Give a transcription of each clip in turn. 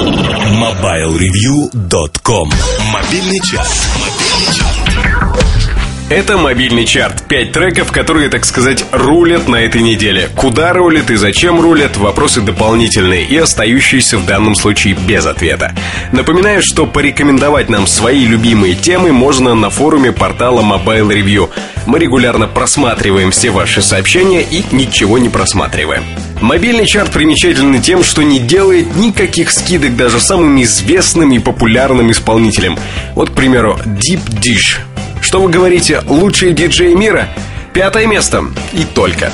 MobileReview.com Мобильный час. Это мобильный чарт. Пять треков, которые, так сказать, рулят на этой неделе. Куда рулят и зачем рулят – вопросы дополнительные и остающиеся в данном случае без ответа. Напоминаю, что порекомендовать нам свои любимые темы можно на форуме портала Mobile Review. Мы регулярно просматриваем все ваши сообщения и ничего не просматриваем. Мобильный чарт примечателен тем, что не делает никаких скидок даже самым известным и популярным исполнителям. Вот, к примеру, Deep Dish – что вы говорите, лучший диджей мира? Пятое место. И только.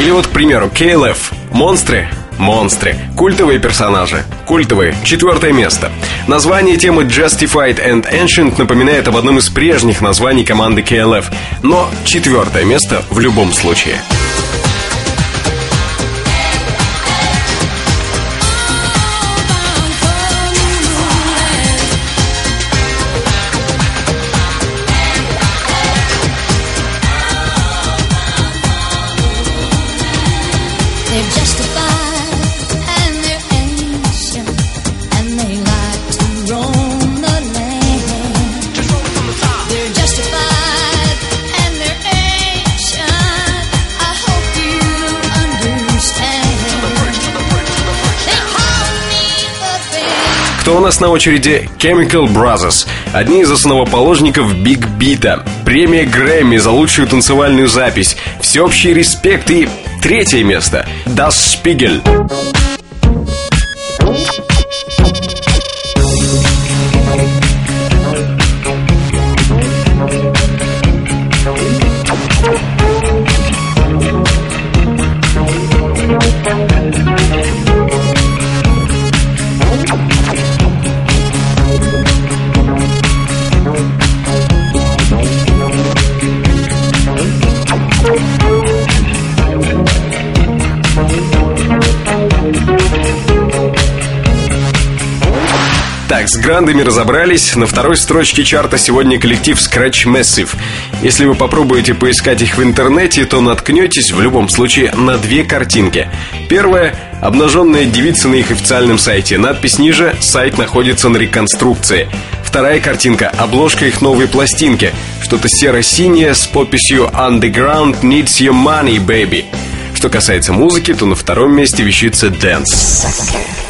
Или вот, к примеру, KLF. Монстры Монстры. Культовые персонажи. Культовые. Четвертое место. Название темы Justified and Ancient напоминает об одном из прежних названий команды KLF. Но четвертое место в любом случае. Кто у нас на очереди? Chemical Brothers. Одни из основоположников Биг Бита. Премия Грэмми за лучшую танцевальную запись. Всеобщий респект и третье место. Das Spiegel. С грандами разобрались. На второй строчке чарта сегодня коллектив Scratch Massive. Если вы попробуете поискать их в интернете, то наткнетесь в любом случае на две картинки. Первая – обнаженная девица на их официальном сайте. Надпись ниже «Сайт находится на реконструкции». Вторая картинка – обложка их новой пластинки. Что-то серо-синее с подписью «Underground needs your money, baby». Что касается музыки, то на втором месте вещится «Dance».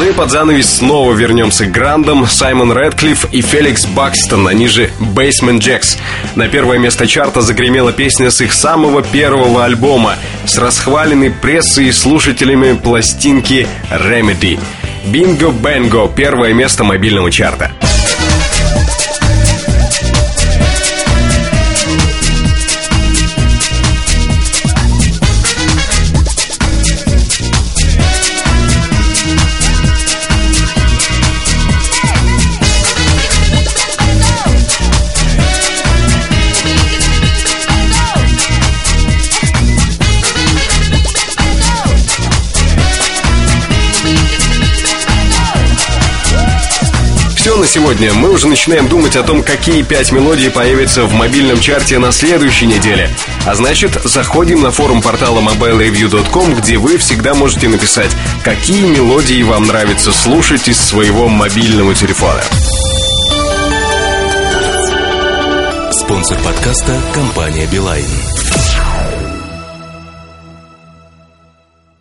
Ну и под занавес снова вернемся к грандам Саймон Рэдклифф и Феликс Бакстон, они же Basement Jacks. На первое место чарта загремела песня с их самого первого альбома, с расхваленной прессой и слушателями пластинки Remedy. Бинго Бенго, первое место мобильного чарта. На сегодня. Мы уже начинаем думать о том, какие пять мелодий появятся в мобильном чарте на следующей неделе. А значит, заходим на форум портала mobilereview.com, где вы всегда можете написать, какие мелодии вам нравится слушать из своего мобильного телефона. Спонсор подкаста – компания «Билайн».